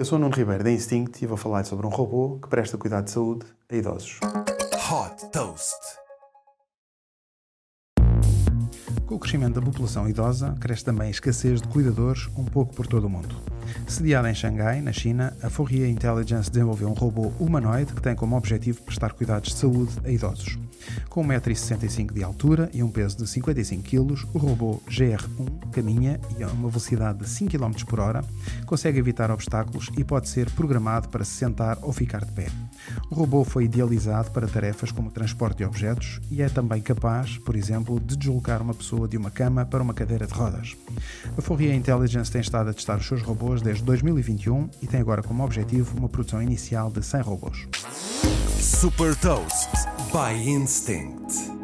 Eu sou o Nuno Ribeiro da Instinct e vou falar sobre um robô que presta cuidado de saúde a idosos. Hot Toast. Com o crescimento da população idosa, cresce também a escassez de cuidadores um pouco por todo o mundo. Sediada em Xangai, na China, a Fourier Intelligence desenvolveu um robô humanoide que tem como objetivo prestar cuidados de saúde a idosos. Com 1,65m de altura e um peso de 55 kg, o robô GR1 caminha e a uma velocidade de 5 km por hora, consegue evitar obstáculos e pode ser programado para se sentar ou ficar de pé. O robô foi idealizado para tarefas como transporte de objetos e é também capaz, por exemplo, de deslocar uma pessoa de uma cama para uma cadeira de rodas. A Fourier Intelligence tem estado a testar os seus robôs desde 2021 e tem agora como objetivo uma produção inicial de 100 robôs. Super Toast by Instinct.